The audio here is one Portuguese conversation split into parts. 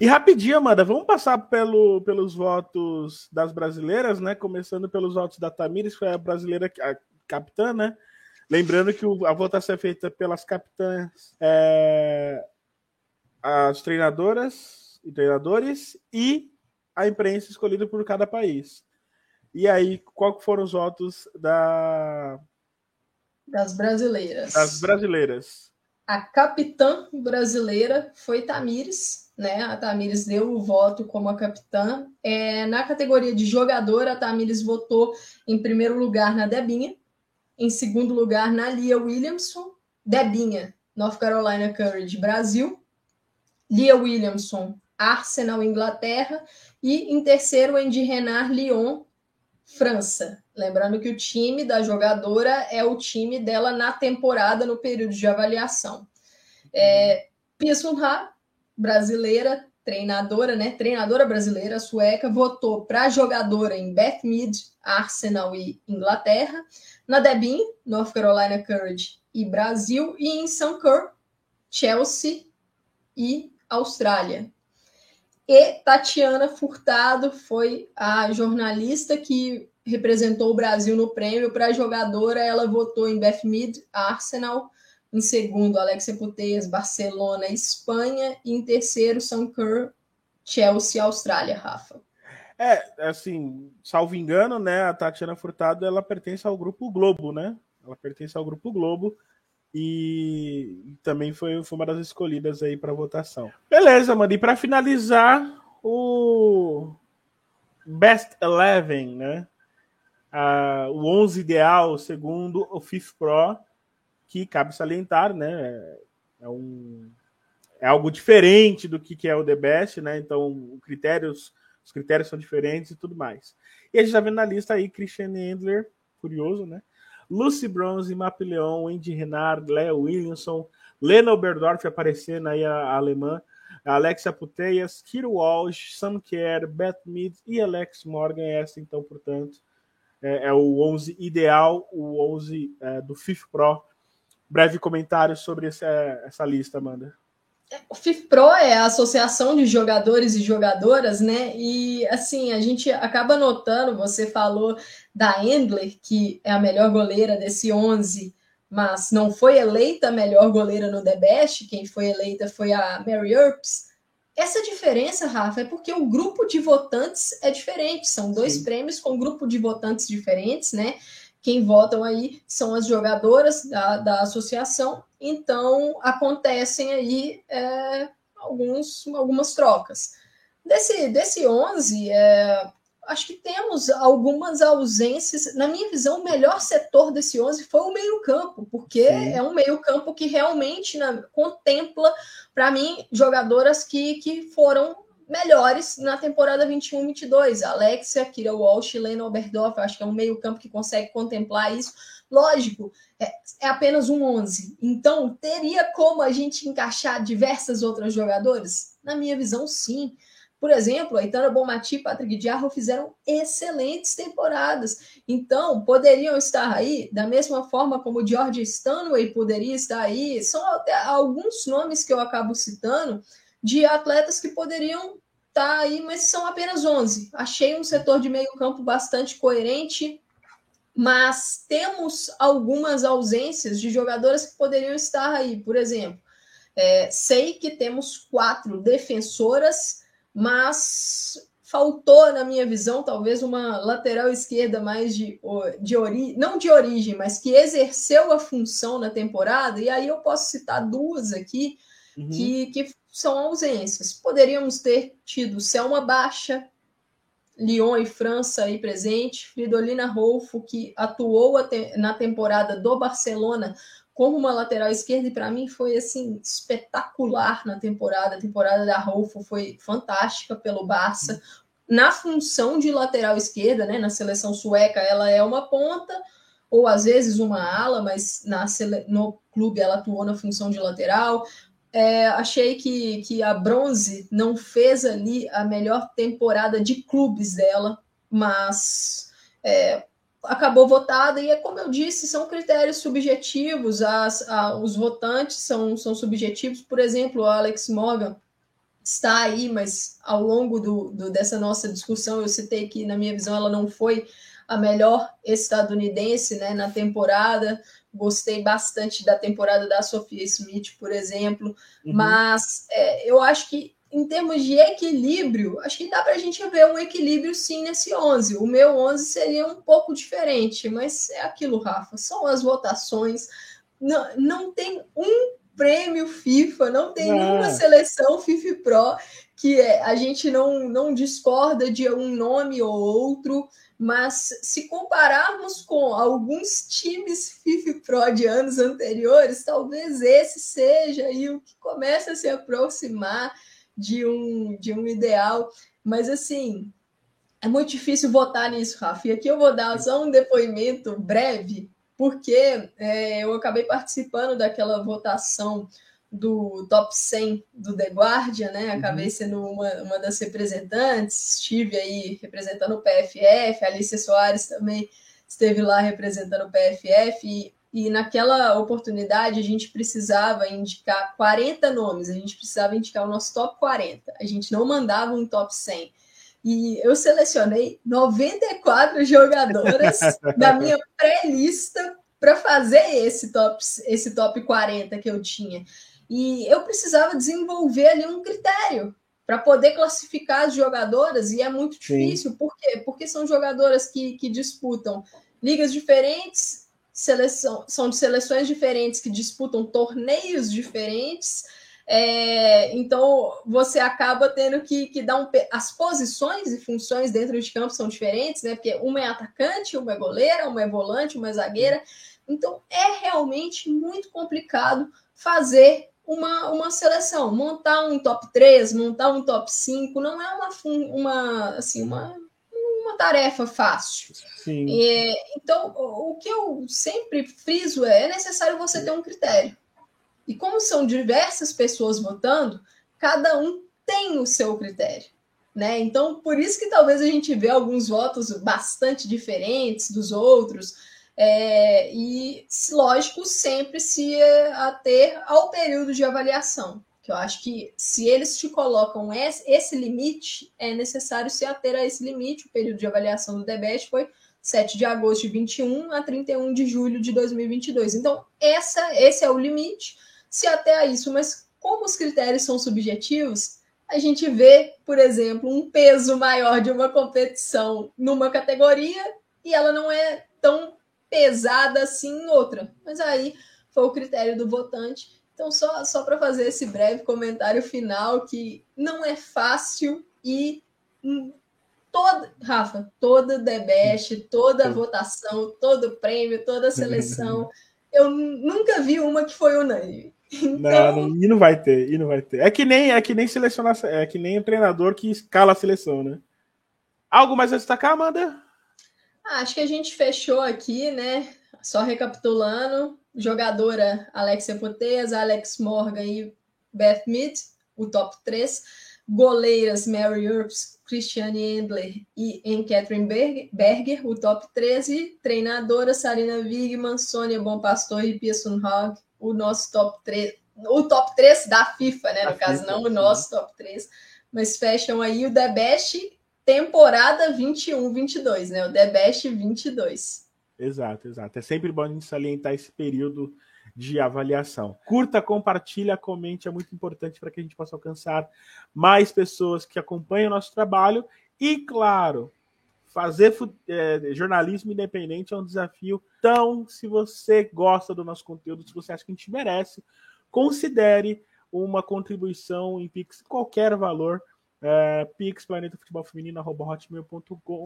E rapidinho, Amanda, vamos passar pelo, pelos votos das brasileiras, né? Começando pelos votos da Tamires, que foi a brasileira a capitã, né? Lembrando que a votação é feita pelas capitãs, é, as treinadoras e treinadores e a imprensa escolhida por cada país. E aí, qual foram os votos da... das brasileiras? Das brasileiras. A capitã brasileira foi Tamires, né? A Tamires deu o voto como a capitã. É, na categoria de jogadora, a Tamires votou em primeiro lugar na Debinha, em segundo lugar, na Lia Williamson. Debinha, North Carolina Courage, Brasil. Lia Williamson, Arsenal, Inglaterra. E em terceiro, Andy Renard, Lyon, França. Lembrando que o time da jogadora é o time dela na temporada, no período de avaliação. É, Pia Sunha, brasileira, treinadora, né? Treinadora brasileira, sueca, votou para jogadora em Beth Mead, Arsenal e Inglaterra na Debin, North Carolina Courage e Brasil, e em Sankur, Chelsea e Austrália. E Tatiana Furtado foi a jornalista que representou o Brasil no prêmio. Para jogadora, ela votou em Beth Mead, Arsenal. Em segundo, Alexia Puteias, Barcelona, Espanha. E em terceiro, Sankur, Chelsea, Austrália, Rafa. É, assim, salvo engano, né, a Tatiana Furtado, ela pertence ao Grupo Globo, né? Ela pertence ao Grupo Globo e também foi, foi uma das escolhidas aí para votação. Beleza, mano, e para finalizar, o Best Eleven, né? Ah, o 11 ideal, segundo o FIF Pro, que cabe salientar, né? É, um, é algo diferente do que, é o The Best, né? Então, critérios os critérios são diferentes e tudo mais. E a gente tá vendo na lista aí Christian Endler, curioso, né? Lucy Bronze, Mapleon, Andy Renard, Leo Williamson, Lena Oberdorf aparecendo aí a, a alemã, Alexia Puteias, Kiro Walsh, Sam Kerr, Beth Mead e Alex Morgan. Essa, então, portanto, é, é o 11 ideal, o 11 é, do FIF Pro. Breve comentário sobre essa, essa lista, Amanda o FIFPRO é a associação de jogadores e jogadoras, né? E assim, a gente acaba notando, você falou da Endler, que é a melhor goleira desse 11, mas não foi eleita a melhor goleira no The Best, quem foi eleita foi a Mary Earps. Essa diferença, Rafa, é porque o grupo de votantes é diferente, são dois Sim. prêmios com grupo de votantes diferentes, né? Quem votam aí são as jogadoras da, da associação, então acontecem aí é, alguns, algumas trocas. Desse, desse 11, é, acho que temos algumas ausências. Na minha visão, o melhor setor desse 11 foi o meio-campo, porque Sim. é um meio-campo que realmente né, contempla, para mim, jogadoras que, que foram melhores na temporada 21-22. Alexia, Kira Walsh, Lena Oberdorf, acho que é um meio-campo que consegue contemplar isso. Lógico, é, é, apenas um 11. Então, teria como a gente encaixar diversas outras jogadoras? Na minha visão, sim. Por exemplo, a Itana Bomati e Patrick Diarro fizeram excelentes temporadas. Então, poderiam estar aí, da mesma forma como o George Stanway poderia estar aí. São até alguns nomes que eu acabo citando, de atletas que poderiam estar tá aí, mas são apenas 11. Achei um setor de meio campo bastante coerente, mas temos algumas ausências de jogadoras que poderiam estar aí. Por exemplo, é, sei que temos quatro defensoras, mas faltou, na minha visão, talvez uma lateral esquerda mais de, de origem, não de origem, mas que exerceu a função na temporada, e aí eu posso citar duas aqui uhum. que, que são ausências. Poderíamos ter tido Selma Baixa, Lyon e França aí presente, Fridolina Rolfo, que atuou na temporada do Barcelona como uma lateral esquerda, e para mim foi assim espetacular na temporada. A temporada da Rolfo foi fantástica pelo Barça. Na função de lateral esquerda, né, na seleção sueca, ela é uma ponta, ou às vezes uma ala, mas na, no clube ela atuou na função de lateral. É, achei que, que a Bronze não fez ali a melhor temporada de clubes dela, mas é, acabou votada, e é como eu disse, são critérios subjetivos, as, a, os votantes são, são subjetivos, por exemplo, o Alex Morgan está aí, mas ao longo do, do, dessa nossa discussão eu citei que, na minha visão, ela não foi a melhor estadunidense né, na temporada. Gostei bastante da temporada da Sofia Smith, por exemplo, uhum. mas é, eu acho que em termos de equilíbrio, acho que dá para a gente ver um equilíbrio sim nesse 11. O meu 11 seria um pouco diferente, mas é aquilo, Rafa, são as votações. Não, não tem um prêmio FIFA, não tem nenhuma seleção FIFA Pro que é, a gente não, não discorda de um nome ou outro, mas se compararmos com alguns times FIFA Pro de anos anteriores, talvez esse seja aí o que começa a se aproximar de um, de um ideal. Mas assim, é muito difícil votar nisso, Rafa. E aqui eu vou dar só um depoimento breve, porque é, eu acabei participando daquela votação do top 100 do The Guardian, né? Acabei uhum. sendo uma, uma das representantes, estive aí representando o PFF, a Alicia Soares também esteve lá representando o PFF, e, e naquela oportunidade a gente precisava indicar 40 nomes, a gente precisava indicar o nosso top 40, a gente não mandava um top 100. E eu selecionei 94 jogadoras da minha pré-lista para fazer esse top, esse top 40 que eu tinha. E eu precisava desenvolver ali um critério para poder classificar as jogadoras, e é muito difícil, Sim. por quê? Porque são jogadoras que, que disputam ligas diferentes, seleção, são de seleções diferentes que disputam torneios diferentes. É, então você acaba tendo que, que dar um. As posições e funções dentro de campo são diferentes, né? Porque uma é atacante, uma é goleira, uma é volante, uma é zagueira. Então é realmente muito complicado fazer uma, uma seleção, montar um top 3, montar um top 5, não é uma, uma, assim, uma, uma tarefa fácil. É, então, o, que eu sempre friso é, é necessário você ter um critério. E como são diversas pessoas votando, cada um tem o seu critério. Né? Então, por isso que talvez a gente vê alguns votos bastante diferentes dos outros, é, e, lógico, sempre se ater ao período de avaliação. Que eu acho que se eles te colocam esse, limite, é necessário se ater a esse limite. O período de avaliação do DBEST foi 7 de agosto de 21 a 31 de julho de 2022. Então, essa, esse é o limite, se até a isso. Mas como os critérios são subjetivos, a gente vê, por exemplo, um peso maior de uma competição numa categoria e ela não é tão pesada assim em outra. Mas aí foi o critério do votante. Então, só, só para fazer esse breve comentário final, que não é fácil e hum, toda, Rafa, toda debate, toda votação, todo prêmio, toda seleção, eu nunca vi uma que foi unânime. Então... Não, não, e não vai ter, e não vai ter. É que nem é que nem selecionar, é que nem o treinador que escala a seleção, né? Algo mais a destacar, Amanda? Ah, acho que a gente fechou aqui, né? Só recapitulando: jogadora Alexia Poteas, Alex Morgan e Beth Mead, o top 3. Goleiras Mary Earps, Christiane Endler e Anne Catherine Berger, o top 13. Treinadora Sarina Wigman, Sônia Bom Pastor e Pearson Hogg, o nosso top 3. O top 3 da FIFA, né? No a caso, FIFA, não o nosso top 3. Mas fecham aí o The Best temporada 21-22, né? O The Best 22. Exato, exato. É sempre bom a gente salientar esse período de avaliação. Curta, compartilha, comente, é muito importante para que a gente possa alcançar mais pessoas que acompanham o nosso trabalho. E, claro, fazer é, jornalismo independente é um desafio. Então, se você gosta do nosso conteúdo, se você acha que a gente merece, considere uma contribuição em Pix, qualquer valor é, Pix, Planeta Futebol Feminino, hotmail.com.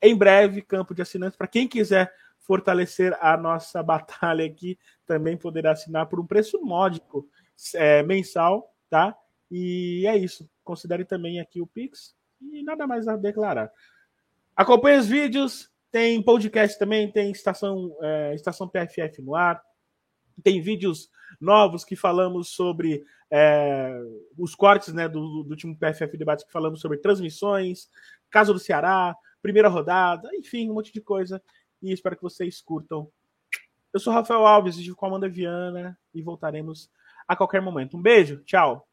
É, em breve, campo de assinantes. Para quem quiser fortalecer a nossa batalha aqui, também poderá assinar por um preço módico é, mensal, tá? E é isso. Considere também aqui o Pix e nada mais a declarar. Acompanhe os vídeos, tem podcast também, tem estação, é, estação PFF no ar, tem vídeos novos que falamos sobre é, os cortes né, do, do último PFF Debate que falamos sobre transmissões, caso do Ceará, primeira rodada, enfim, um monte de coisa. E espero que vocês curtam. Eu sou Rafael Alves, estive com a Amanda Viana e voltaremos a qualquer momento. Um beijo, tchau!